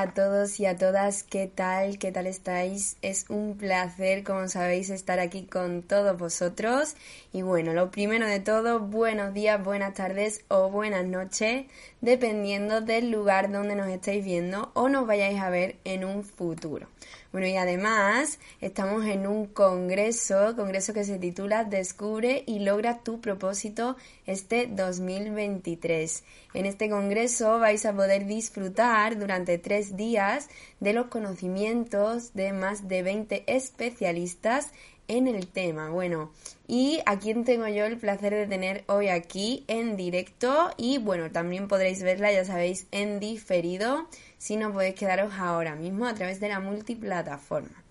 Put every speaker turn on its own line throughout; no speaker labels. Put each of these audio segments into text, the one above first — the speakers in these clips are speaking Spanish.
A todos y a todas, ¿qué tal? ¿Qué tal estáis? Es un placer, como sabéis, estar aquí con todos vosotros. Y bueno, lo primero de todo, buenos días, buenas tardes o buenas noches, dependiendo del lugar donde nos estéis viendo o nos vayáis a ver en un futuro. Bueno, y además estamos en un congreso, congreso que se titula Descubre y logra tu propósito este 2023. En este congreso vais a poder disfrutar durante tres días de los conocimientos de más de 20 especialistas en el tema. Bueno, y a quien tengo yo el placer de tener hoy aquí en directo y bueno, también podréis verla, ya sabéis, en diferido, si no podéis quedaros ahora mismo a través de la multiplataforma.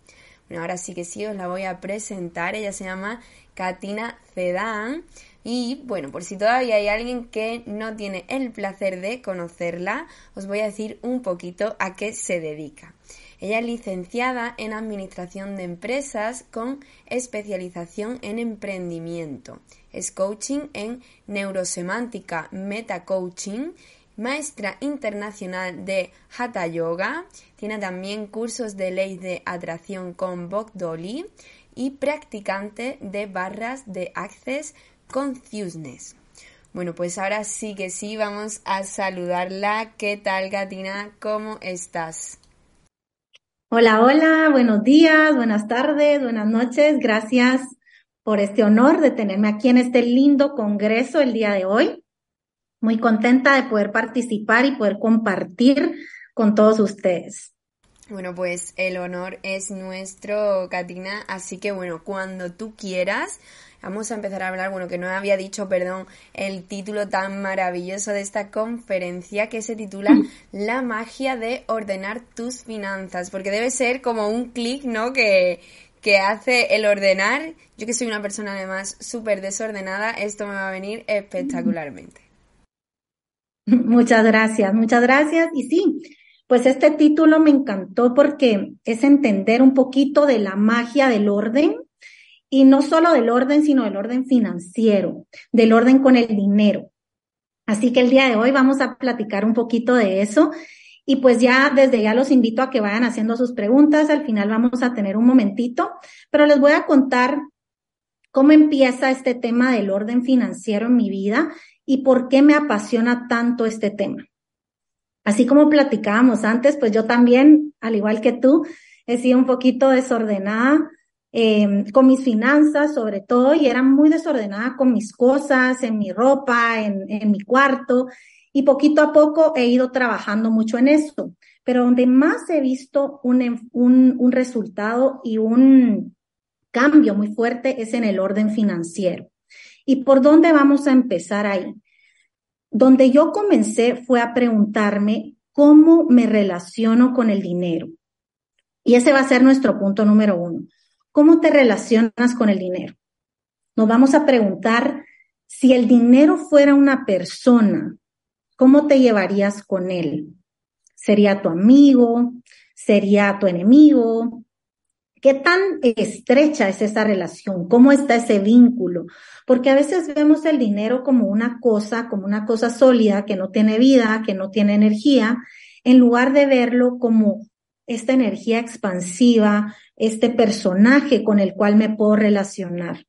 Bueno, ahora sí que sí, os la voy a presentar. Ella se llama Katina Zedán. Y bueno, por si todavía hay alguien que no tiene el placer de conocerla, os voy a decir un poquito a qué se dedica. Ella es licenciada en Administración de Empresas con especialización en emprendimiento. Es coaching en neurosemántica, metacoaching, maestra internacional de Hatha Yoga. Tiene también cursos de ley de atracción con Bok Dolly y practicante de barras de Access Consciousness. Bueno, pues ahora sí que sí, vamos a saludarla. ¿Qué tal, Gatina? ¿Cómo estás?
Hola, hola, buenos días, buenas tardes, buenas noches. Gracias por este honor de tenerme aquí en este lindo congreso el día de hoy. Muy contenta de poder participar y poder compartir con todos ustedes.
Bueno, pues el honor es nuestro, Katina. Así que bueno, cuando tú quieras, vamos a empezar a hablar, bueno, que no había dicho, perdón, el título tan maravilloso de esta conferencia que se titula mm. La magia de ordenar tus finanzas, porque debe ser como un clic, ¿no? Que, que hace el ordenar. Yo que soy una persona además súper desordenada, esto me va a venir espectacularmente.
Muchas gracias, muchas gracias. Y sí, pues este título me encantó porque es entender un poquito de la magia del orden y no solo del orden, sino del orden financiero, del orden con el dinero. Así que el día de hoy vamos a platicar un poquito de eso y pues ya desde ya los invito a que vayan haciendo sus preguntas. Al final vamos a tener un momentito, pero les voy a contar cómo empieza este tema del orden financiero en mi vida y por qué me apasiona tanto este tema. Así como platicábamos antes, pues yo también, al igual que tú, he sido un poquito desordenada eh, con mis finanzas sobre todo y era muy desordenada con mis cosas, en mi ropa, en, en mi cuarto y poquito a poco he ido trabajando mucho en eso. Pero donde más he visto un, un, un resultado y un cambio muy fuerte es en el orden financiero. ¿Y por dónde vamos a empezar ahí? Donde yo comencé fue a preguntarme cómo me relaciono con el dinero. Y ese va a ser nuestro punto número uno. ¿Cómo te relacionas con el dinero? Nos vamos a preguntar si el dinero fuera una persona, ¿cómo te llevarías con él? ¿Sería tu amigo? ¿Sería tu enemigo? ¿Qué tan estrecha es esa relación? ¿Cómo está ese vínculo? Porque a veces vemos el dinero como una cosa, como una cosa sólida, que no tiene vida, que no tiene energía, en lugar de verlo como esta energía expansiva, este personaje con el cual me puedo relacionar.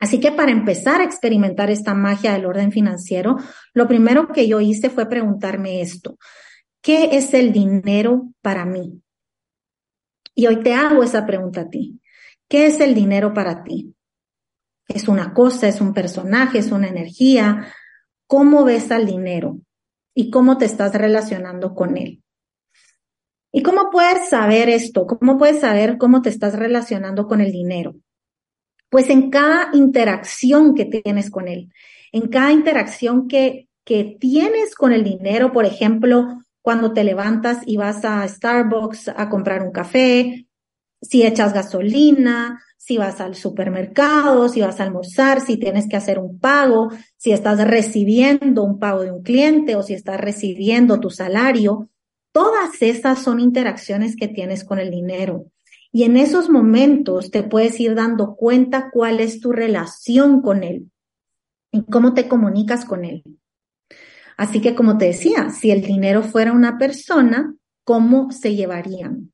Así que para empezar a experimentar esta magia del orden financiero, lo primero que yo hice fue preguntarme esto. ¿Qué es el dinero para mí? Y hoy te hago esa pregunta a ti. ¿Qué es el dinero para ti? ¿Es una cosa, es un personaje, es una energía? ¿Cómo ves al dinero? ¿Y cómo te estás relacionando con él? ¿Y cómo puedes saber esto? ¿Cómo puedes saber cómo te estás relacionando con el dinero? Pues en cada interacción que tienes con él, en cada interacción que, que tienes con el dinero, por ejemplo, cuando te levantas y vas a Starbucks a comprar un café, si echas gasolina, si vas al supermercado, si vas a almorzar, si tienes que hacer un pago, si estás recibiendo un pago de un cliente o si estás recibiendo tu salario. Todas esas son interacciones que tienes con el dinero. Y en esos momentos te puedes ir dando cuenta cuál es tu relación con él y cómo te comunicas con él. Así que como te decía, si el dinero fuera una persona, ¿cómo se llevarían?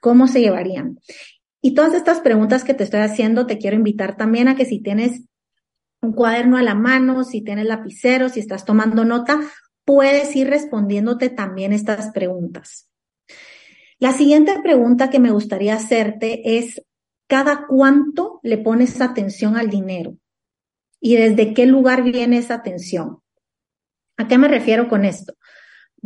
¿Cómo se llevarían? Y todas estas preguntas que te estoy haciendo, te quiero invitar también a que si tienes un cuaderno a la mano, si tienes lapicero, si estás tomando nota, puedes ir respondiéndote también estas preguntas. La siguiente pregunta que me gustaría hacerte es, ¿cada cuánto le pones atención al dinero? ¿Y desde qué lugar viene esa atención? ¿A qué me refiero con esto?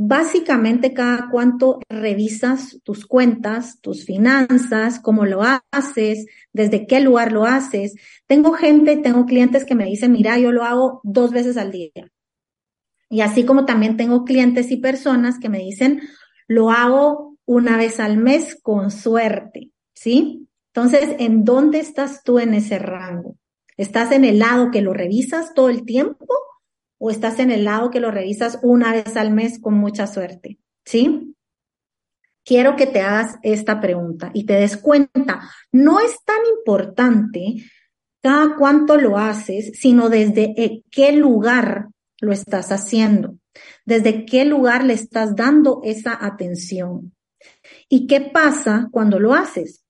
Básicamente, cada cuánto revisas tus cuentas, tus finanzas, cómo lo haces, desde qué lugar lo haces. Tengo gente, tengo clientes que me dicen, mira, yo lo hago dos veces al día. Y así como también tengo clientes y personas que me dicen, lo hago una vez al mes con suerte, ¿sí? Entonces, ¿en dónde estás tú en ese rango? ¿Estás en el lado que lo revisas todo el tiempo o estás en el lado que lo revisas una vez al mes con mucha suerte? ¿Sí? Quiero que te hagas esta pregunta y te des cuenta, no es tan importante cada cuánto lo haces, sino desde qué lugar lo estás haciendo, desde qué lugar le estás dando esa atención. ¿Y qué pasa cuando lo haces?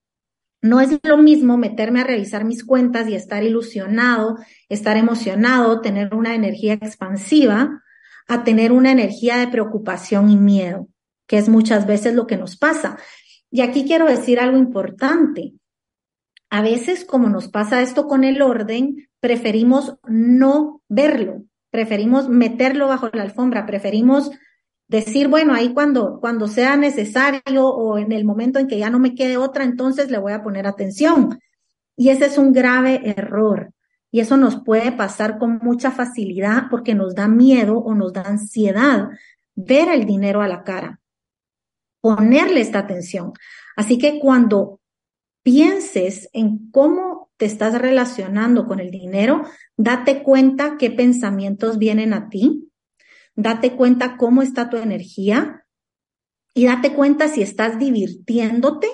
No es lo mismo meterme a revisar mis cuentas y estar ilusionado, estar emocionado, tener una energía expansiva, a tener una energía de preocupación y miedo, que es muchas veces lo que nos pasa. Y aquí quiero decir algo importante. A veces, como nos pasa esto con el orden, preferimos no verlo, preferimos meterlo bajo la alfombra, preferimos decir, bueno, ahí cuando, cuando sea necesario o en el momento en que ya no me quede otra, entonces le voy a poner atención. Y ese es un grave error. Y eso nos puede pasar con mucha facilidad porque nos da miedo o nos da ansiedad ver el dinero a la cara, ponerle esta atención. Así que cuando pienses en cómo te estás relacionando con el dinero, date cuenta qué pensamientos vienen a ti, date cuenta cómo está tu energía y date cuenta si estás divirtiéndote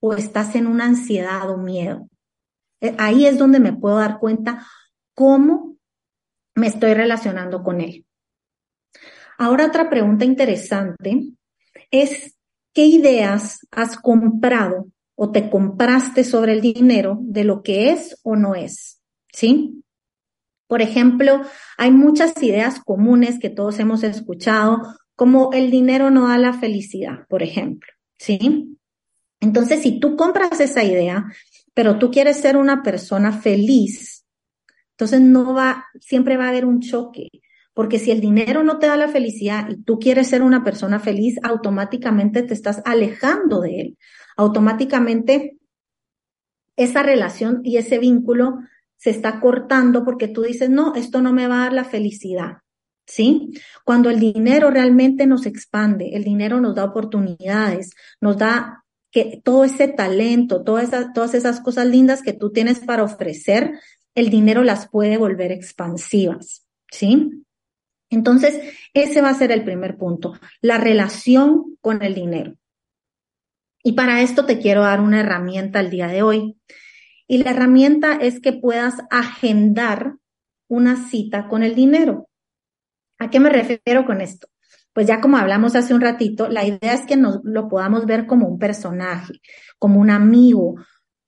o estás en una ansiedad o miedo. Eh, ahí es donde me puedo dar cuenta cómo me estoy relacionando con él. Ahora otra pregunta interesante es, ¿qué ideas has comprado o te compraste sobre el dinero de lo que es o no es? ¿Sí? Por ejemplo, hay muchas ideas comunes que todos hemos escuchado, como el dinero no da la felicidad, por ejemplo, ¿sí? Entonces, si tú compras esa idea, pero tú quieres ser una persona feliz, entonces no va, siempre va a haber un choque, porque si el dinero no te da la felicidad y tú quieres ser una persona feliz, automáticamente te estás alejando de él. Automáticamente esa relación y ese vínculo se está cortando porque tú dices, no, esto no me va a dar la felicidad. ¿Sí? Cuando el dinero realmente nos expande, el dinero nos da oportunidades, nos da que todo ese talento, todas esas, todas esas cosas lindas que tú tienes para ofrecer, el dinero las puede volver expansivas. ¿Sí? Entonces, ese va a ser el primer punto, la relación con el dinero. Y para esto te quiero dar una herramienta el día de hoy. Y la herramienta es que puedas agendar una cita con el dinero. ¿A qué me refiero con esto? Pues ya como hablamos hace un ratito, la idea es que nos lo podamos ver como un personaje, como un amigo,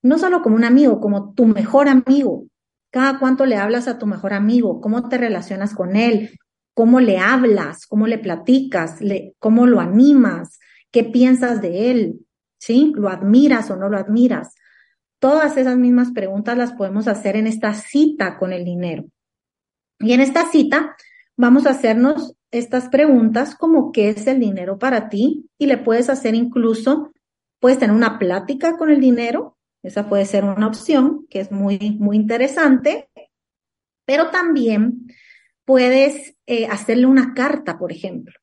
no solo como un amigo, como tu mejor amigo. Cada cuánto le hablas a tu mejor amigo, cómo te relacionas con él, cómo le hablas, cómo le platicas, cómo lo animas, qué piensas de él, ¿sí? ¿Lo admiras o no lo admiras? Todas esas mismas preguntas las podemos hacer en esta cita con el dinero. Y en esta cita vamos a hacernos estas preguntas como qué es el dinero para ti y le puedes hacer incluso, puedes tener una plática con el dinero, esa puede ser una opción que es muy, muy interesante, pero también puedes eh, hacerle una carta, por ejemplo,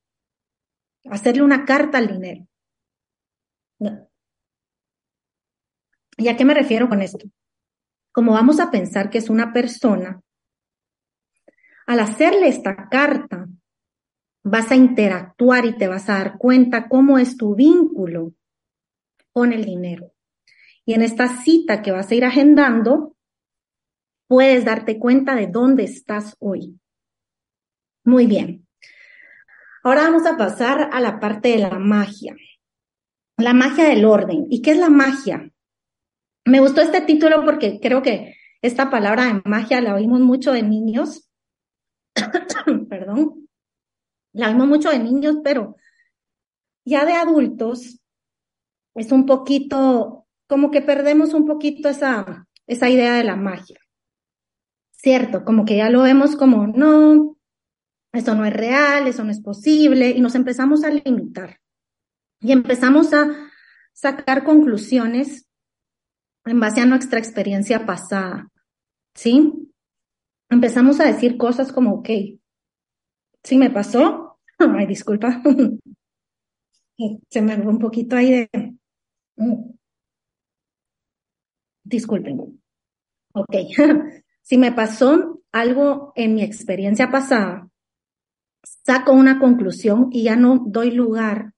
hacerle una carta al dinero. ¿Y a qué me refiero con esto? Como vamos a pensar que es una persona, al hacerle esta carta, vas a interactuar y te vas a dar cuenta cómo es tu vínculo con el dinero. Y en esta cita que vas a ir agendando, puedes darte cuenta de dónde estás hoy. Muy bien. Ahora vamos a pasar a la parte de la magia. La magia del orden. ¿Y qué es la magia? Me gustó este título porque creo que esta palabra de magia la oímos mucho de niños. Perdón. La oímos mucho de niños, pero ya de adultos es un poquito, como que perdemos un poquito esa, esa idea de la magia. Cierto, como que ya lo vemos como, no, eso no es real, eso no es posible, y nos empezamos a limitar. Y empezamos a sacar conclusiones en base a nuestra experiencia pasada. ¿Sí? Empezamos a decir cosas como, ok, ¿sí me pasó? Ay, disculpa. Se me fue un poquito ahí de... Disculpen. Ok. si me pasó algo en mi experiencia pasada, saco una conclusión y ya no doy lugar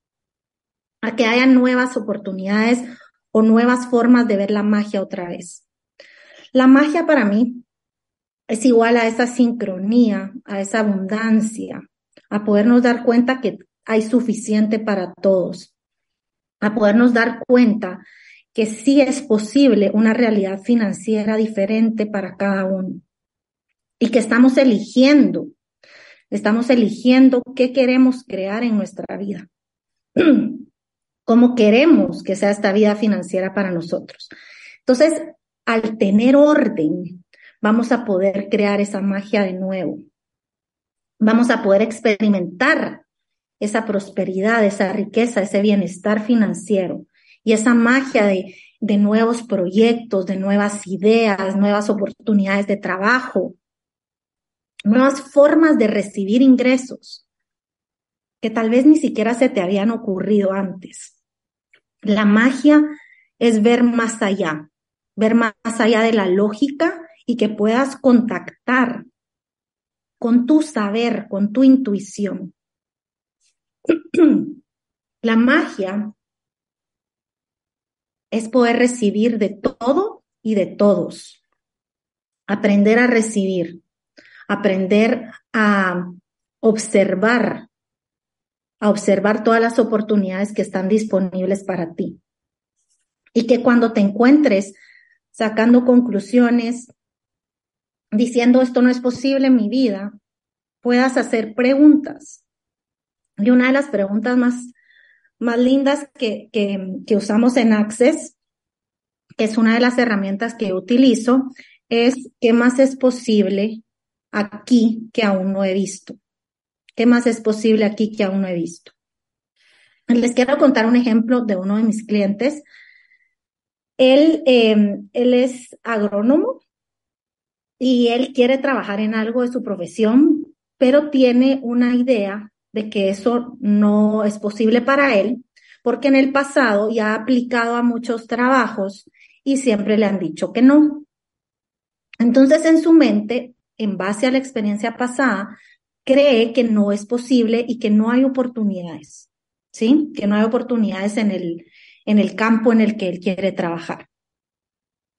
a que haya nuevas oportunidades o nuevas formas de ver la magia otra vez. La magia para mí es igual a esa sincronía, a esa abundancia, a podernos dar cuenta que hay suficiente para todos, a podernos dar cuenta que sí es posible una realidad financiera diferente para cada uno y que estamos eligiendo, estamos eligiendo qué queremos crear en nuestra vida. cómo queremos que sea esta vida financiera para nosotros. Entonces, al tener orden, vamos a poder crear esa magia de nuevo. Vamos a poder experimentar esa prosperidad, esa riqueza, ese bienestar financiero y esa magia de, de nuevos proyectos, de nuevas ideas, nuevas oportunidades de trabajo, nuevas formas de recibir ingresos que tal vez ni siquiera se te habían ocurrido antes. La magia es ver más allá, ver más allá de la lógica y que puedas contactar con tu saber, con tu intuición. La magia es poder recibir de todo y de todos. Aprender a recibir, aprender a observar a observar todas las oportunidades que están disponibles para ti. Y que cuando te encuentres sacando conclusiones, diciendo esto no es posible en mi vida, puedas hacer preguntas. Y una de las preguntas más, más lindas que, que, que usamos en Access, que es una de las herramientas que utilizo, es ¿qué más es posible aquí que aún no he visto? ¿Qué más es posible aquí que aún no he visto? Les quiero contar un ejemplo de uno de mis clientes. Él, em, él es agrónomo y él quiere trabajar en algo de su profesión, pero tiene una idea de que eso no es posible para él, porque en el pasado ya ha aplicado a muchos trabajos y siempre le han dicho que no. Entonces, en su mente, en base a la experiencia pasada, cree que no es posible y que no hay oportunidades, ¿sí? Que no hay oportunidades en el, en el campo en el que él quiere trabajar.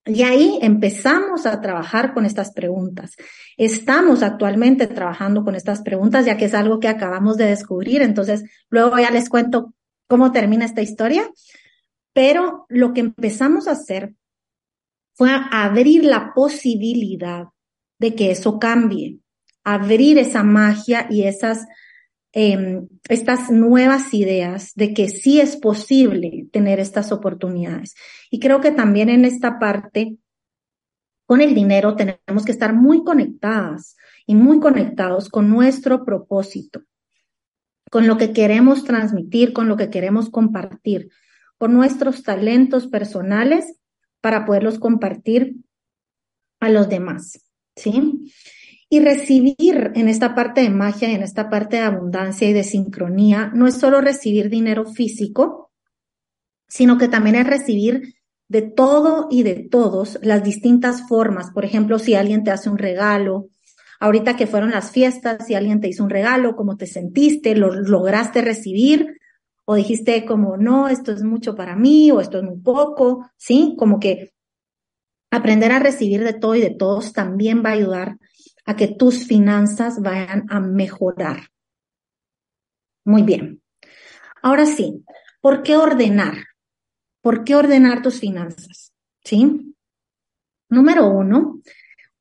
Y ahí empezamos a trabajar con estas preguntas. Estamos actualmente trabajando con estas preguntas, ya que es algo que acabamos de descubrir. Entonces, luego ya les cuento cómo termina esta historia. Pero lo que empezamos a hacer fue abrir la posibilidad de que eso cambie abrir esa magia y esas, em, estas nuevas ideas de que sí es posible tener estas oportunidades. Y creo que también en esta parte, con el dinero, tenemos que estar muy conectadas y muy conectados con nuestro propósito, con lo que queremos transmitir, con lo que queremos compartir, con nuestros talentos personales para poderlos compartir a los demás. ¿Sí? Y recibir en esta parte de magia y en esta parte de abundancia y de sincronía no es solo recibir dinero físico, sino que también es recibir de todo y de todos las distintas formas. Por ejemplo, si alguien te hace un regalo, ahorita que fueron las fiestas, si alguien te hizo un regalo, cómo te sentiste, lo lograste recibir o dijiste como, no, esto es mucho para mí o esto es muy poco, ¿sí? Como que aprender a recibir de todo y de todos también va a ayudar a que tus finanzas vayan a mejorar. Muy bien. Ahora sí, ¿por qué ordenar? ¿Por qué ordenar tus finanzas? ¿Sí? Número uno,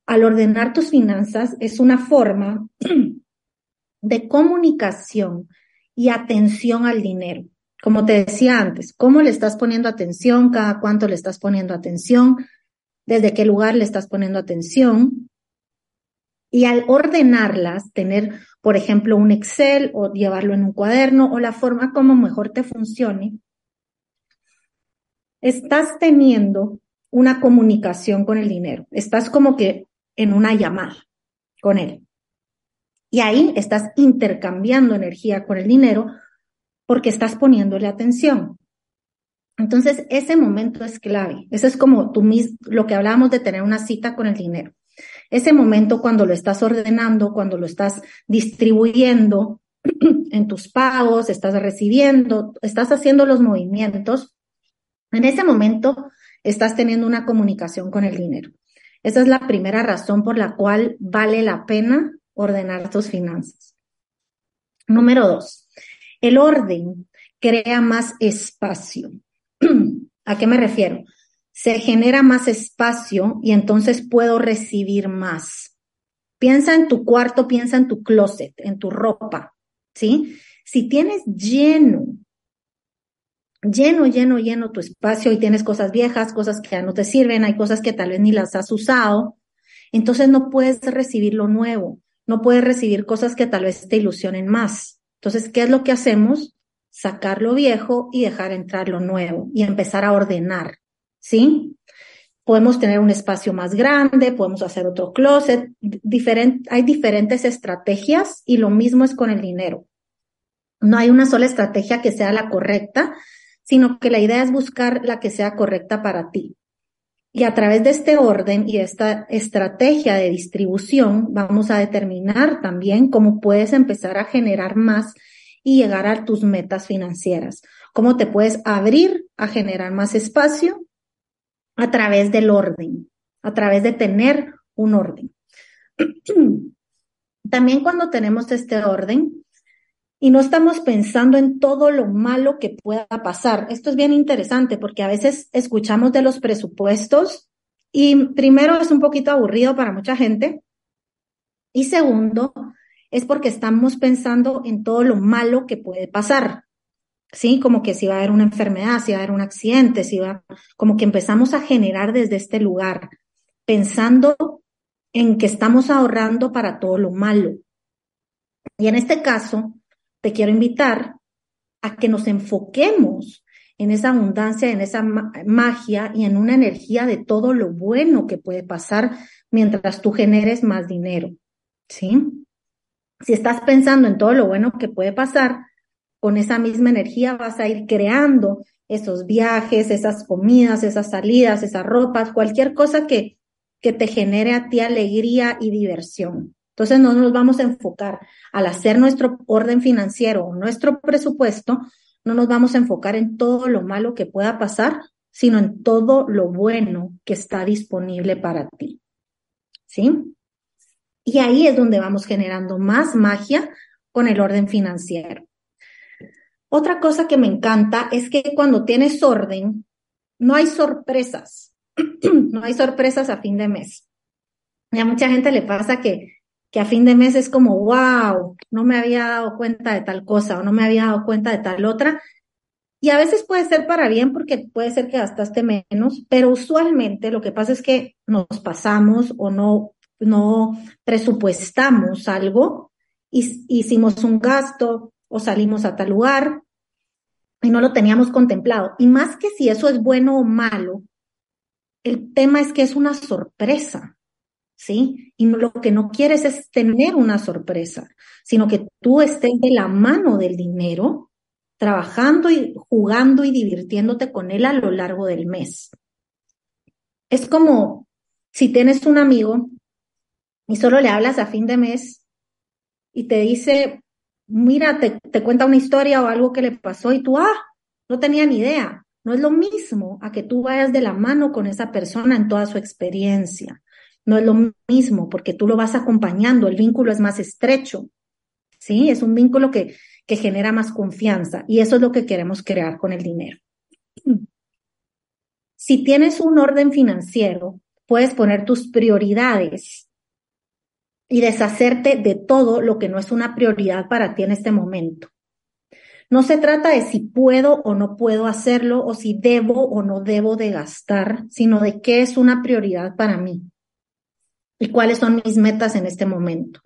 al ordenar tus finanzas es una forma de comunicación y atención al dinero. Como te decía antes, ¿cómo le estás poniendo atención? ¿Cada cuánto le estás poniendo atención? ¿Desde qué lugar le estás poniendo atención? Y al ordenarlas, tener, por ejemplo, un Excel o llevarlo en un cuaderno o la forma como mejor te funcione, estás teniendo una comunicación con el dinero. Estás como que en una llamada con él. Y ahí estás intercambiando energía con el dinero porque estás poniéndole atención. Entonces, ese momento es clave. Eso es como tú mismo, lo que hablábamos de tener una cita con el dinero. Ese momento cuando lo estás ordenando, cuando lo estás distribuyendo en tus pagos, estás recibiendo, estás haciendo los movimientos, en ese momento estás teniendo una comunicación con el dinero. Esa es la primera razón por la cual vale la pena ordenar tus finanzas. Número dos, el orden crea más espacio. ¿A qué me refiero? Se genera más espacio y entonces puedo recibir más. Piensa en tu cuarto, piensa en tu closet, en tu ropa, ¿sí? Si tienes lleno lleno, lleno, lleno tu espacio y tienes cosas viejas, cosas que ya no te sirven, hay cosas que tal vez ni las has usado, entonces no puedes recibir lo nuevo, no puedes recibir cosas que tal vez te ilusionen más. Entonces, ¿qué es lo que hacemos? Sacar lo viejo y dejar entrar lo nuevo y empezar a ordenar, ¿sí? Podemos tener un espacio más grande, podemos hacer otro closet, hay diferentes estrategias y lo mismo es con el dinero. No hay una sola estrategia que sea la correcta, sino que la idea es buscar la que sea correcta para ti. Y a través de este orden y esta estrategia de distribución, vamos a determinar también cómo puedes empezar a generar más y llegar a tus metas financieras. Cómo te puedes abrir a generar más espacio a través del orden, a través de tener un orden. También cuando tenemos este orden, y no estamos pensando en todo lo malo que pueda pasar. Esto es bien interesante porque a veces escuchamos de los presupuestos y primero es un poquito aburrido para mucha gente y segundo es porque estamos pensando en todo lo malo que puede pasar. Sí, como que si va a haber una enfermedad, si va a haber un accidente, si va, como que empezamos a generar desde este lugar, pensando en que estamos ahorrando para todo lo malo. Y en este caso, te quiero invitar a que nos enfoquemos en esa abundancia, en esa magia y en una energía de todo lo bueno que puede pasar mientras tú generes más dinero. ¿Sí? Si estás pensando en todo lo bueno que puede pasar, con esa misma energía vas a ir creando esos viajes, esas comidas, esas salidas, esas ropas, cualquier cosa que, que te genere a ti alegría y diversión. Entonces no nos vamos a enfocar al hacer nuestro orden financiero o nuestro presupuesto, no nos vamos a enfocar en todo lo malo que pueda pasar, sino en todo lo bueno que está disponible para ti. ¿Sí? Y ahí es donde vamos generando más magia con el orden financiero. Otra cosa que me encanta es que cuando tienes orden, no hay sorpresas. no hay sorpresas a fin de mes. Y a mucha gente le pasa que que a fin de mes es como, wow, no me había dado cuenta de tal cosa o no me había dado cuenta de tal otra. Y a veces puede ser para bien porque puede ser que gastaste menos, pero usualmente lo que pasa es que nos pasamos o no, no presupuestamos algo, hicimos un gasto o salimos a tal lugar y no lo teníamos contemplado. Y más que si eso es bueno o malo, el tema es que es una sorpresa. ¿sí? Y lo que no quieres es tener una sorpresa, sino que tú estés de la mano del dinero, trabajando y jugando y divirtiéndote con él a lo largo del mes. Es como si tienes un amigo y solo le hablas a fin de mes y te dice, mira, te, te cuenta una historia o algo que le pasó y tú, ah, no tenía ni idea. No es lo mismo a que tú vayas de la mano con esa persona en toda su experiencia. No es lo mismo porque tú lo vas acompañando, el vínculo es más estrecho. ¿sí? Es un vínculo que, que genera más confianza y eso es lo que queremos crear con el dinero. Si tienes un orden financiero, puedes poner tus prioridades y deshacerte de todo lo que no es una prioridad para ti en este momento. No se trata de si puedo o no puedo hacerlo o si debo o no debo de gastar, sino de qué es una prioridad para mí y cuáles son mis metas en este momento.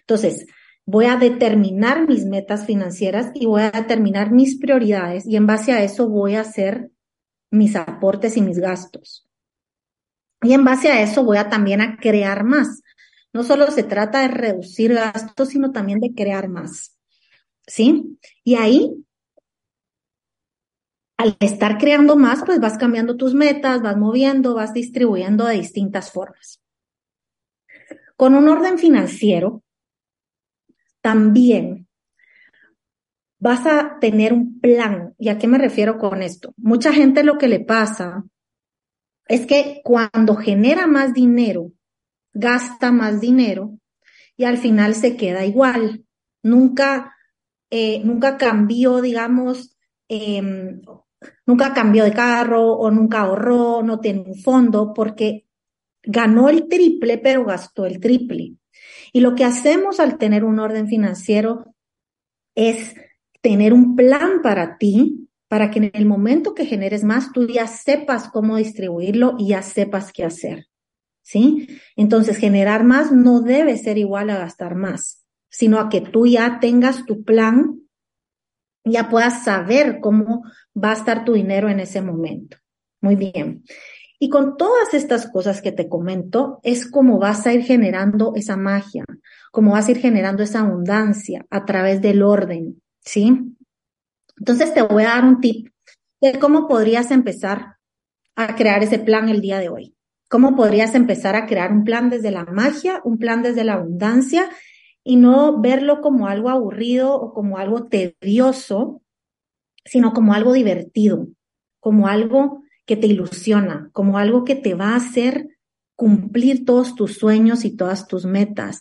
Entonces, voy a determinar mis metas financieras y voy a determinar mis prioridades y en base a eso voy a hacer mis aportes y mis gastos. Y en base a eso voy a también a crear más. No solo se trata de reducir gastos, sino también de crear más. ¿sí? Y ahí, al estar creando más, pues vas cambiando tus metas, vas moviendo, vas distribuyendo de distintas formas. Con un orden financiero, también vas a tener un plan. ¿Y a qué me refiero con esto? Mucha gente lo que le pasa es que cuando genera más dinero, gasta más dinero y al final se queda igual. Nunca eh, nunca cambió, digamos, em, nunca cambió de carro o nunca ahorró, no tiene un fondo, porque ganó el triple, pero gastó el triple. Y lo que hacemos al tener un orden financiero es tener un plan para ti, para que en el momento que generes más, tú ya sepas cómo distribuirlo y ya sepas qué hacer. ¿Sí? Entonces, generar más no debe ser igual a gastar más sino a que tú ya tengas tu plan, ya puedas saber cómo va a estar tu dinero en ese momento. Muy bien. Y con todas estas cosas que te comento, es como vas a ir generando esa magia, como vas a ir generando esa abundancia a través del orden, ¿sí? Entonces te voy a dar un tip de cómo podrías empezar a crear ese plan el día de hoy. ¿Cómo podrías empezar a crear un plan desde la magia, un plan desde la abundancia y no verlo como algo aburrido o como algo tedioso, sino como algo divertido, como algo que te ilusiona, como algo que te va a hacer cumplir todos tus sueños y todas tus metas.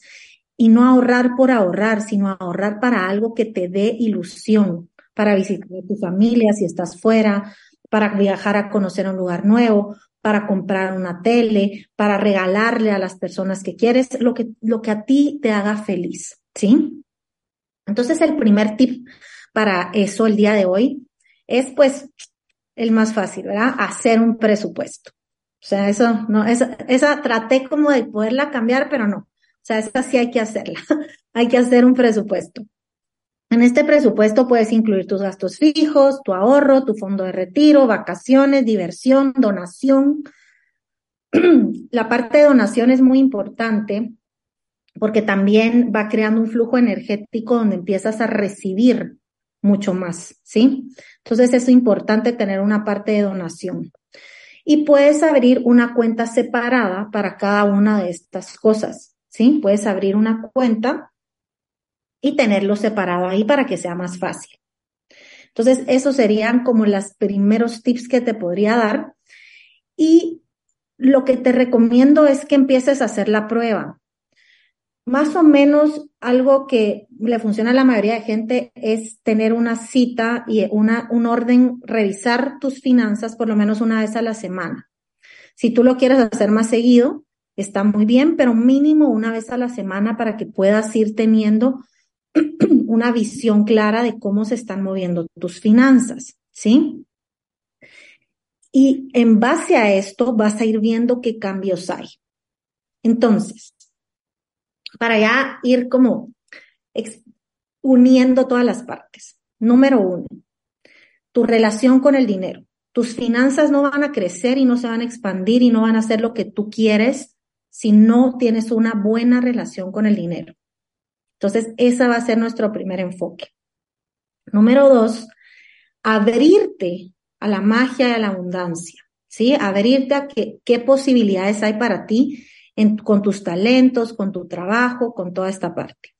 Y no ahorrar por ahorrar, sino ahorrar para algo que te dé ilusión, para visitar a tu familia si estás fuera, para viajar a conocer un lugar nuevo, para comprar una tele, para regalarle a las personas que quieres, lo que, lo que a ti te haga feliz, ¿sí? Entonces el primer tip para eso el día de hoy es pues el más fácil, ¿verdad? Hacer un presupuesto. O sea, eso no, esa, esa traté como de poderla cambiar, pero no. O sea, esa sí hay que hacerla. hay que hacer un presupuesto. En este presupuesto puedes incluir tus gastos fijos, tu ahorro, tu fondo de retiro, vacaciones, diversión, donación. La parte de donación es muy importante porque también va creando un flujo energético donde empiezas a recibir mucho más, ¿sí? Entonces es importante tener una parte de donación. Y puedes abrir una cuenta separada para cada una de estas cosas, ¿sí? Puedes abrir una cuenta y tenerlo separado ahí para que sea más fácil. Entonces, esos serían como los primeros tips que te podría dar. Y lo que te recomiendo es que empieces a hacer la prueba. Más o menos algo que le funciona a la mayoría de gente es tener una cita y una, un orden, revisar tus finanzas por lo menos una vez a la semana. Si tú lo quieres hacer más seguido, está muy bien, pero mínimo una vez a la semana para que puedas ir teniendo una visión clara de cómo se están moviendo tus finanzas, ¿sí? Y en base a esto vas a ir viendo qué cambios hay. Entonces, para ya ir como uniendo todas las partes. Número uno, tu relación con el dinero. Tus finanzas no van a crecer y no se van a expandir y no van a hacer lo que tú quieres si no tienes una buena relación con el dinero. Entonces, ese va a ser nuestro primer enfoque. Número dos, abrirte a la magia y a la abundancia, ¿sí? Abrirte a qué posibilidades hay para ti con tus talentos, con tu trabajo, con toda esta parte.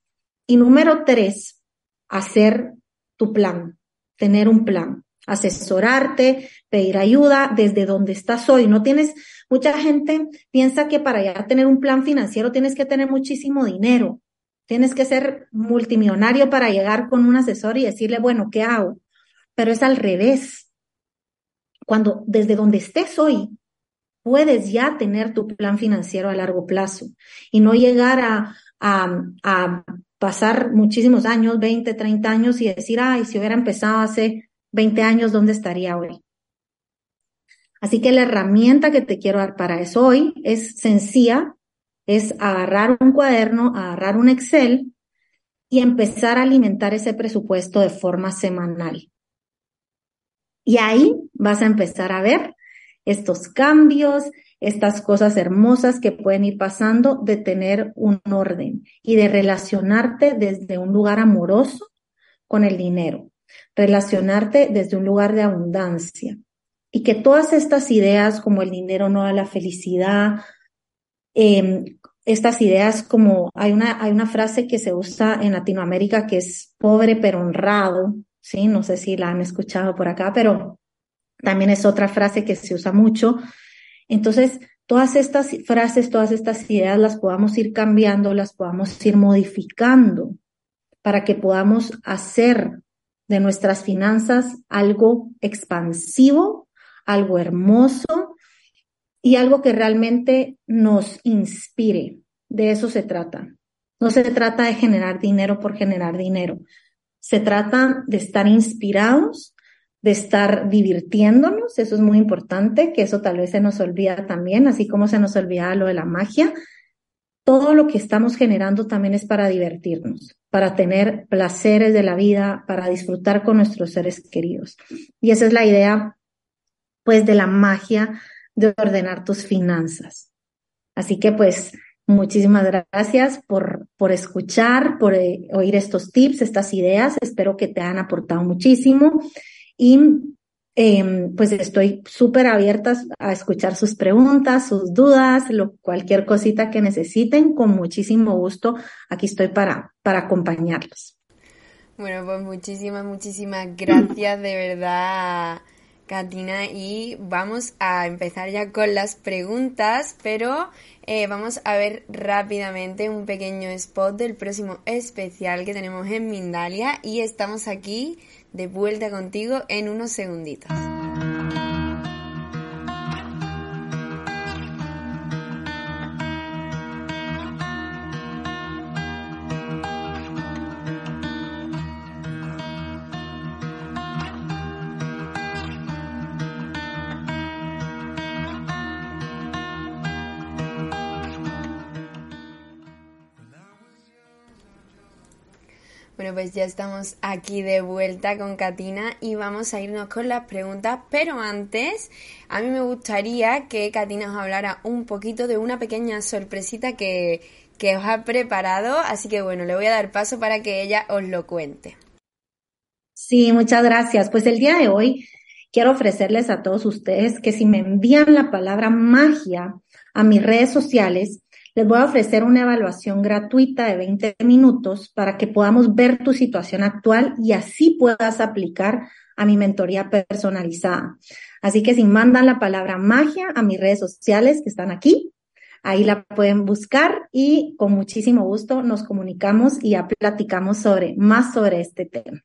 Y número tres, hacer tu plan, tener un plan, asesorarte, pedir ayuda desde donde estás hoy. No tienes, mucha gente piensa que para ya tener un plan financiero tienes que tener muchísimo dinero. Tienes que ser multimillonario para llegar con un asesor y decirle, bueno, ¿qué hago? Pero es al revés. Cuando desde donde estés hoy, puedes ya tener tu plan financiero a largo plazo y no llegar a, a, a pasar muchísimos años, 20, 30 años y decir, ay, si hubiera empezado hace 20 años, ¿dónde estaría hoy? Así que la herramienta que te quiero dar para eso hoy es sencilla, es agarrar un cuaderno, agarrar un Excel y empezar a alimentar ese presupuesto de forma semanal. Y ahí vas a empezar a ver estos cambios, estas cosas hermosas que pueden ir pasando de tener un orden y de relacionarte desde un lugar amoroso con el dinero, relacionarte desde un lugar de abundancia y que todas estas ideas como el dinero no da la felicidad, em, estas ideas como hay una, hay una frase que se usa en Latinoamérica que es pobre pero honrado, ¿sí? No sé si la han escuchado por acá, pero también es otra frase que se usa mucho. Entonces, todas estas frases, todas estas ideas las podamos ir cambiando, las podamos ir modificando para que podamos hacer de nuestras finanzas algo expansivo, algo hermoso y algo que realmente nos inspire. De eso se trata. No se trata de generar dinero por generar dinero. Se trata de estar inspirados de estar divirtiéndonos, eso es muy importante, que eso tal vez se nos olvida también, así como se nos olvida lo de la magia. Todo lo que estamos generando también es para divertirnos, para tener placeres de la vida, para disfrutar con nuestros seres queridos. Y esa es la idea, pues, de la magia de ordenar tus finanzas. Así que, pues, Muchísimas gracias por, por escuchar, por eh, oír estos tips, estas ideas. Espero que te han aportado muchísimo. Y em, pues estoy súper abierta a escuchar sus preguntas, sus dudas, lo, cualquier cosita que necesiten, con muchísimo gusto. Aquí estoy para, para acompañarlos.
Bueno, pues muchísimas, muchísimas gracias de verdad, Katina. Y vamos a empezar ya con las preguntas, pero eh, vamos a ver rápidamente un pequeño spot del próximo especial que tenemos en Mindalia. Y estamos aquí de vuelta contigo en unos segunditos. Pues ya estamos aquí de vuelta con Katina y vamos a irnos con las preguntas, pero antes a mí me gustaría que Katina os hablara un poquito de una pequeña sorpresita que, que os ha preparado, así que bueno, le voy a dar paso para que ella os lo cuente.
Sí, muchas gracias. Pues el día de hoy quiero ofrecerles a todos ustedes que si me envían la palabra magia a mis redes sociales, les voy a ofrecer una evaluación gratuita de 20 minutos para que podamos ver tu situación actual y así puedas aplicar a mi mentoría personalizada. Así que si mandan la palabra magia a mis redes sociales que están aquí, ahí la pueden buscar y con muchísimo gusto nos comunicamos y ya platicamos sobre más sobre este tema.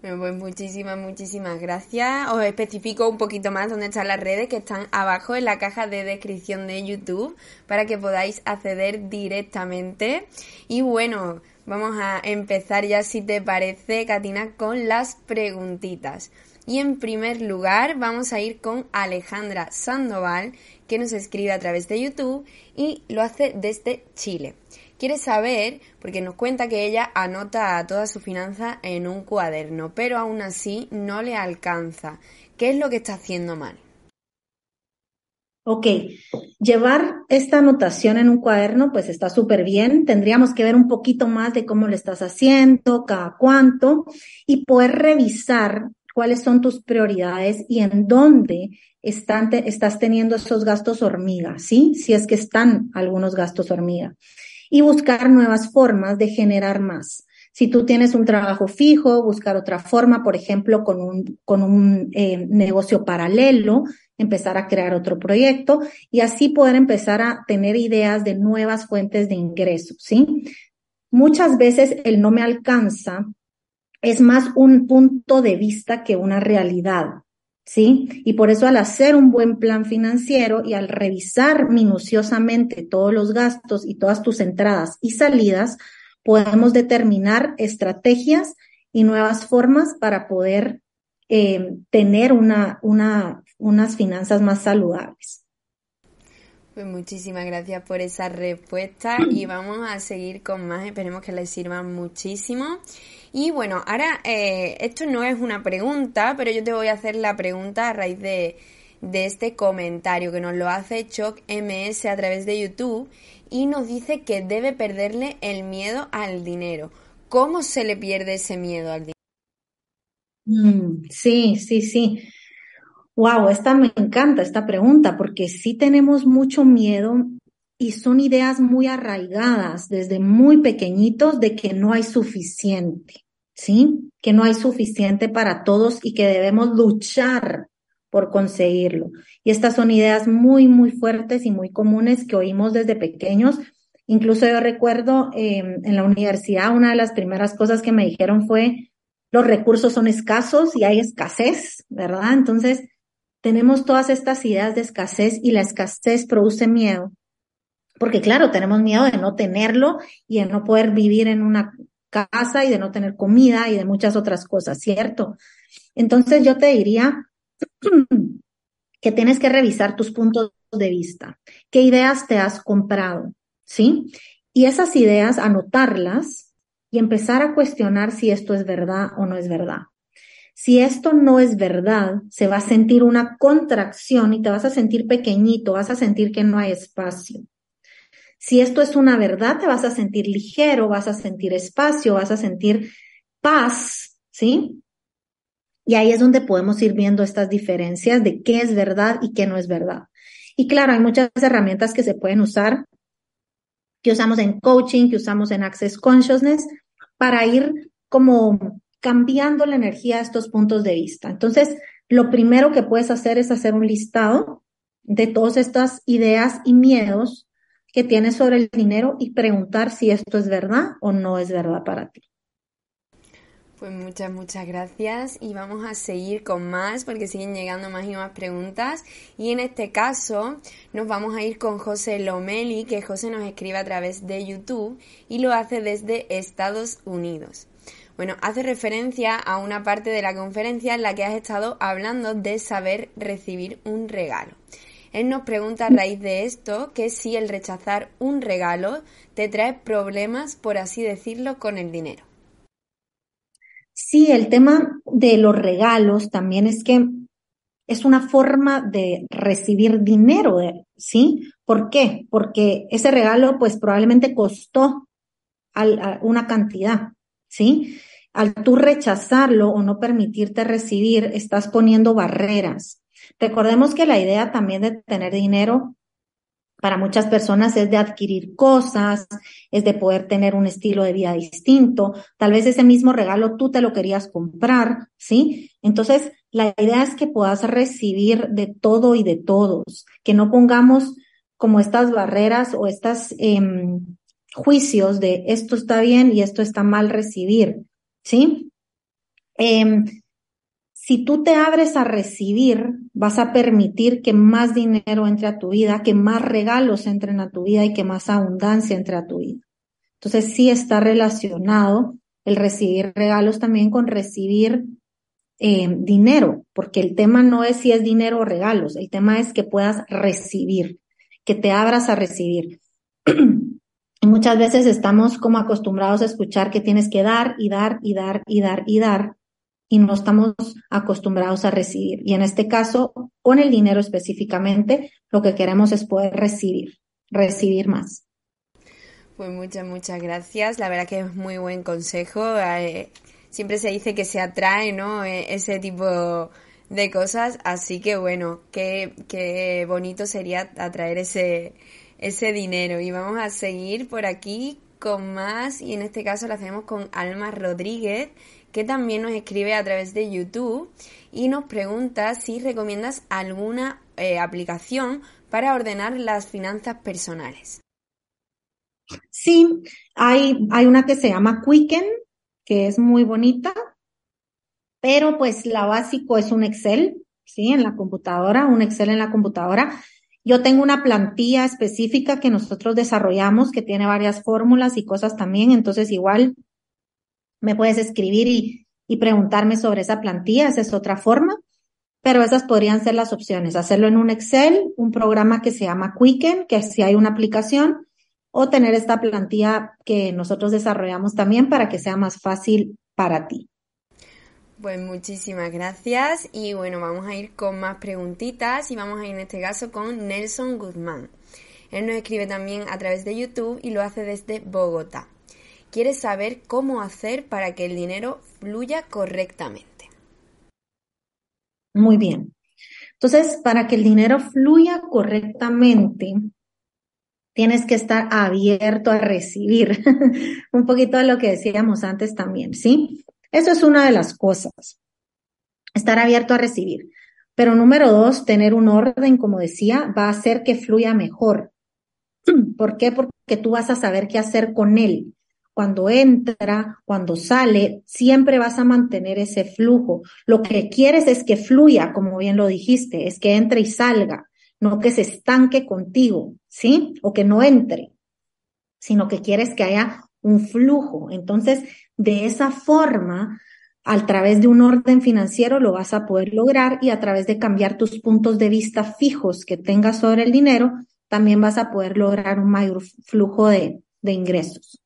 Bueno, pues muchísimas, muchísimas gracias. Os especifico un poquito más dónde están las redes que están abajo en la caja de descripción de YouTube para que podáis acceder directamente. Y bueno, vamos a empezar ya si te parece, Katina, con las preguntitas. Y en primer lugar vamos a ir con Alejandra Sandoval, que nos escribe a través de YouTube y lo hace desde Chile. Quiere saber, porque nos cuenta que ella anota toda su finanza en un cuaderno, pero aún así no le alcanza. ¿Qué es lo que está haciendo mal?
Ok, llevar esta anotación en un cuaderno pues está súper bien. Tendríamos que ver un poquito más de cómo lo estás haciendo, cada cuánto, y poder revisar cuáles son tus prioridades y en dónde están estás teniendo esos gastos hormiga, ¿sí? Si es que están algunos gastos hormiga y buscar nuevas formas de generar más. Si tú tienes un trabajo fijo, buscar otra forma, por ejemplo, con un, con un eh, negocio paralelo, empezar a crear otro proyecto y así poder empezar a tener ideas de nuevas fuentes de ingresos, ¿sí? muchas veces el no me alcanza es más un punto de vista que una realidad. ¿Sí? Y por eso al hacer un buen plan financiero y al revisar minuciosamente todos los gastos y todas tus entradas y salidas, podemos determinar estrategias y nuevas formas para poder eh, tener una, una, unas finanzas más saludables.
Pues muchísimas gracias por esa respuesta y vamos a seguir con más, esperemos que les sirva muchísimo. Y bueno, ahora eh, esto no es una pregunta, pero yo te voy a hacer la pregunta a raíz de, este comentario que nos lo hace Choc MS a través de YouTube y nos dice que debe perderle el miedo al dinero. ¿Cómo se le pierde ese miedo al dinero?
Mm, sí, sí, sí. Wow, esta me encanta, esta pregunta, porque sí tenemos mucho miedo y son ideas muy arraigadas desde muy pequeñitos de que no hay suficiente, ¿sí? Que no hay suficiente para todos y que debemos luchar por conseguirlo. Y estas son ideas muy, muy fuertes y muy comunes que oímos desde pequeños. Incluso yo recuerdo em, en la universidad, una de las primeras cosas que me dijeron fue, los recursos son escasos y hay escasez, ¿verdad? Entonces, tenemos todas estas ideas de escasez y la escasez produce miedo. Porque claro, tenemos miedo de no tenerlo y de no poder vivir en una casa y de no tener comida y de muchas otras cosas, ¿cierto? Entonces yo te diría que tienes que revisar tus puntos de vista, qué ideas te has comprado, ¿sí? Y esas ideas, anotarlas y empezar a cuestionar si esto es verdad o no es verdad. Si esto no es verdad, se va a sentir una contracción y te vas a sentir pequeñito, vas a sentir que no hay espacio. Si esto es una verdad, te vas a sentir ligero, vas a sentir espacio, vas a sentir paz, ¿sí? Y ahí es donde podemos ir viendo estas diferencias de qué es verdad y qué no es verdad. Y claro, hay muchas herramientas que se pueden usar, que usamos en coaching, que usamos en Access Consciousness, para ir como cambiando la energía de estos puntos de vista. Entonces, lo primero que puedes hacer es hacer un listado de todas estas ideas y miedos que tienes sobre el dinero y preguntar si esto es verdad o no es verdad para ti.
Pues muchas, muchas gracias y vamos a seguir con más porque siguen llegando más y más preguntas y en este caso nos vamos a ir con José Lomeli que José nos escribe a través de YouTube y lo hace desde Estados Unidos. Bueno, hace referencia a una parte de la conferencia en la que has estado hablando de saber recibir un regalo. Él nos pregunta a raíz de esto que si el rechazar un regalo te trae problemas, por así decirlo, con el dinero.
Sí, el tema de los regalos también es que es una forma de recibir dinero, ¿sí? ¿Por qué? Porque ese regalo pues probablemente costó una cantidad, ¿sí? Al tú rechazarlo o no permitirte recibir, estás poniendo barreras. Recordemos que la idea también de tener dinero para muchas personas es de adquirir cosas, es de poder tener un estilo de vida distinto. Tal vez ese mismo regalo tú te lo querías comprar, ¿sí? Entonces, la idea es que puedas recibir de todo y de todos, que no pongamos como estas barreras o estos em, juicios de esto está bien y esto está mal recibir, ¿sí? Em, si tú te abres a recibir, vas a permitir que más dinero entre a tu vida, que más regalos entren a tu vida y que más abundancia entre a tu vida. Entonces sí está relacionado el recibir regalos también con recibir eh, dinero, porque el tema no es si es dinero o regalos, el tema es que puedas recibir, que te abras a recibir. muchas veces estamos como acostumbrados a escuchar que tienes que dar y dar y dar y dar y dar y no estamos acostumbrados a recibir. Y en este caso, con el dinero específicamente, lo que queremos es poder recibir, recibir más.
Pues muchas, muchas gracias. La verdad que es muy buen consejo. Eh, siempre se dice que se atrae, ¿no? E, ese tipo de cosas. Así que bueno, qué, qué bonito sería atraer ese, ese dinero. Y vamos a seguir por aquí con más. Y en este caso lo hacemos con Alma Rodríguez que también nos escribe a través de YouTube y nos pregunta si recomiendas alguna eh, aplicación para ordenar las finanzas personales.
Sí, hay, hay una que se llama Quicken, que es muy bonita, pero pues la básico es un Excel, ¿sí? En la computadora, un Excel en la computadora. Yo tengo una plantilla específica que nosotros desarrollamos que tiene varias fórmulas y cosas también, entonces igual me puedes escribir y, y preguntarme sobre esa plantilla, esa es otra forma, pero esas podrían ser las opciones, hacerlo en un Excel, un programa que se llama Quicken, que si hay una aplicación, o tener esta plantilla que nosotros desarrollamos también para que sea más fácil para ti.
Pues muchísimas gracias y bueno, vamos a ir con más preguntitas y vamos a ir en este caso con Nelson Guzmán. Él nos escribe también a través de YouTube y lo hace desde Bogotá. Quiere saber cómo hacer para que el dinero fluya correctamente.
Muy bien. Entonces, para que el dinero fluya correctamente, tienes que estar abierto a recibir. Un poquito de lo que decíamos antes también, ¿sí? Eso es una de las cosas. Estar abierto a recibir. Pero número dos, tener un orden, como decía, va a hacer que fluya mejor. ¿Por qué? Porque tú vas a saber qué hacer con él. Cuando entra, cuando sale, siempre vas a mantener ese flujo. Lo que quieres es que fluya, como bien lo dijiste, es que entre y salga, no que se estanque contigo, ¿sí? O que no entre, sino que quieres que haya un flujo. Entonces, de esa forma, a través de un orden financiero lo vas a poder lograr y a través de cambiar tus puntos de vista fijos que tengas sobre el dinero, también vas a poder lograr un mayor flujo de, de ingresos.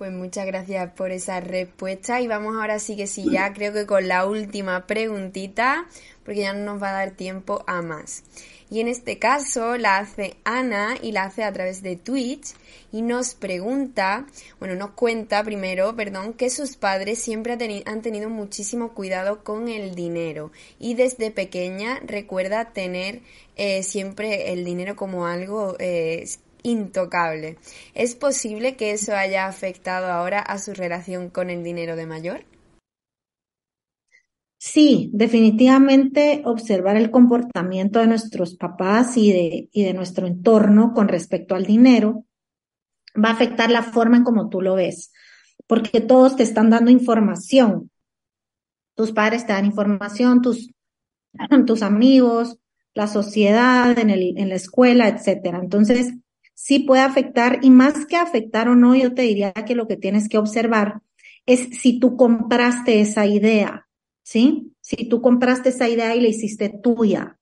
Pues muchas gracias por esa respuesta y vamos ahora sí que sí ya creo que con la última preguntita porque ya no nos va a dar tiempo a más. Y en este caso la hace Ana y la hace a través de Twitch y nos pregunta, bueno, nos cuenta primero, perdón, que sus padres siempre han tenido muchísimo cuidado con el dinero y desde pequeña recuerda tener eh, siempre el dinero como algo eh, intocable. ¿Es posible que eso haya afectado ahora a su relación con el dinero de mayor?
Sí, definitivamente observar el comportamiento de nuestros papás y de, y de nuestro entorno con respecto al dinero va a afectar la forma en cómo tú lo ves, porque todos te están dando información. Tus padres te dan información, tus, tus amigos, la sociedad, en, el, en la escuela, etcétera. Entonces, sí puede afectar y más que afectar o no, yo te diría que lo que tienes que observar es si tú compraste esa idea, ¿sí? Si tú compraste esa idea y la hiciste tuya.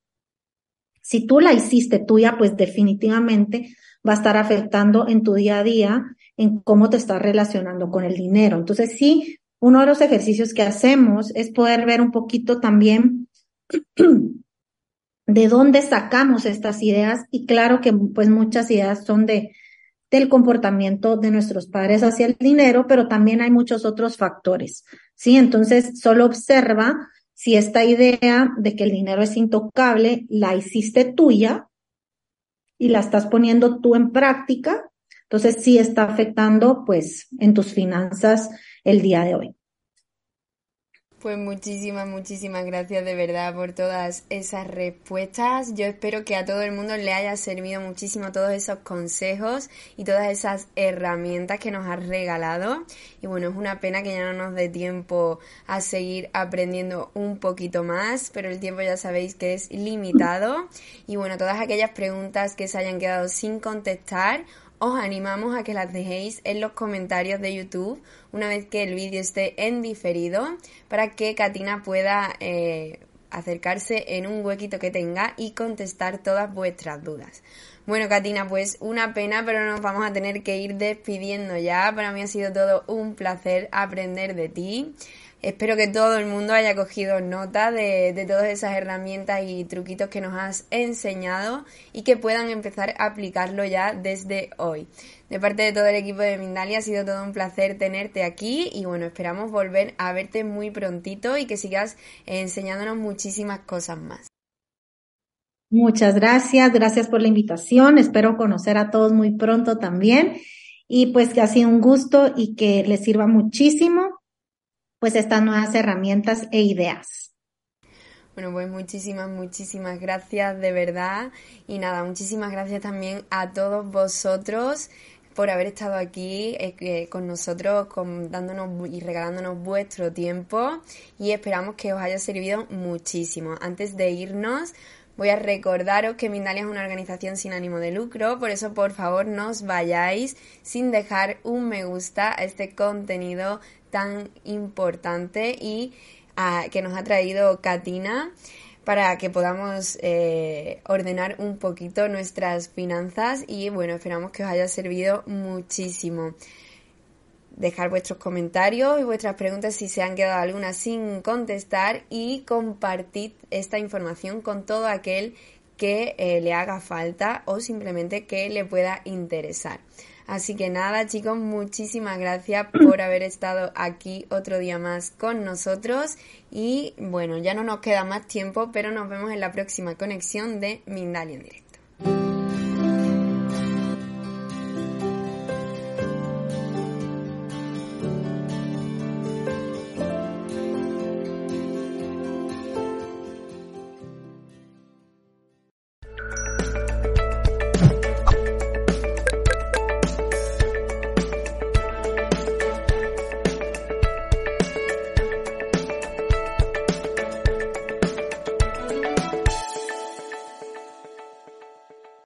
Si tú la hiciste tuya, pues definitivamente va a estar afectando en tu día a día, en cómo te estás relacionando con el dinero. Entonces, sí, uno de los ejercicios que hacemos es poder ver un poquito también de dónde sacamos estas ideas y claro que pues muchas ideas son de del comportamiento de nuestros padres hacia el dinero, pero también hay muchos otros factores. ¿Sí? Entonces, solo observa si esta idea de que el dinero es intocable la hiciste tuya y la estás poniendo tú en práctica, entonces sí está afectando pues en tus finanzas el día de hoy.
Pues muchísimas, muchísimas gracias de verdad por todas esas respuestas. Yo espero que a todo el mundo le haya servido muchísimo todos esos consejos y todas esas herramientas que nos has regalado. Y bueno, es una pena que ya no nos dé tiempo a seguir aprendiendo un poquito más, pero el tiempo ya sabéis que es limitado. Y bueno, todas aquellas preguntas que se hayan quedado sin contestar, os animamos a que las dejéis en los comentarios de YouTube una vez que el vídeo esté en diferido para que Katina pueda eh, acercarse en un huequito que tenga y contestar todas vuestras dudas. Bueno, Katina, pues una pena, pero nos vamos a tener que ir despidiendo ya. Para mí ha sido todo un placer aprender de ti. Espero que todo el mundo haya cogido nota de, todas esas herramientas y truquitos que nos has enseñado y que puedan empezar a aplicarlo ya desde hoy. De parte de todo el equipo de Mindalia ha sido todo un placer tenerte aquí y bueno, esperamos volver a verte muy prontito y que sigas enseñándonos muchísimas cosas más.
Muchas gracias, gracias por la invitación. Espero conocer a todos muy pronto también y pues que ha sido un gusto y que les sirva muchísimo pues estas nuevas herramientas e ideas.
Bueno, pues muchísimas, muchísimas gracias de verdad. Y nada, muchísimas gracias también a todos vosotros por haber estado aquí eh, con nosotros, dándonos y regalándonos vuestro tiempo y esperamos que os haya servido muchísimo. Antes de irnos, voy a recordaros que Mindalia es una organización sin ánimo de lucro, por eso por favor no os vayáis sin dejar un me gusta a este contenido tan importante y ah, que nos ha traído Katina para que podamos eh, ordenar un poquito nuestras finanzas y bueno, esperamos que os haya servido muchísimo. Dejar vuestros comentarios y vuestras preguntas si se han quedado algunas sin contestar y compartid esta información con todo aquel que eh, le haga falta o simplemente que le pueda interesar. Así que nada, chicos, muchísimas gracias por haber estado aquí otro día más con nosotros. Y bueno, ya no nos queda más tiempo, pero nos vemos en la próxima conexión de Mindalia en directo.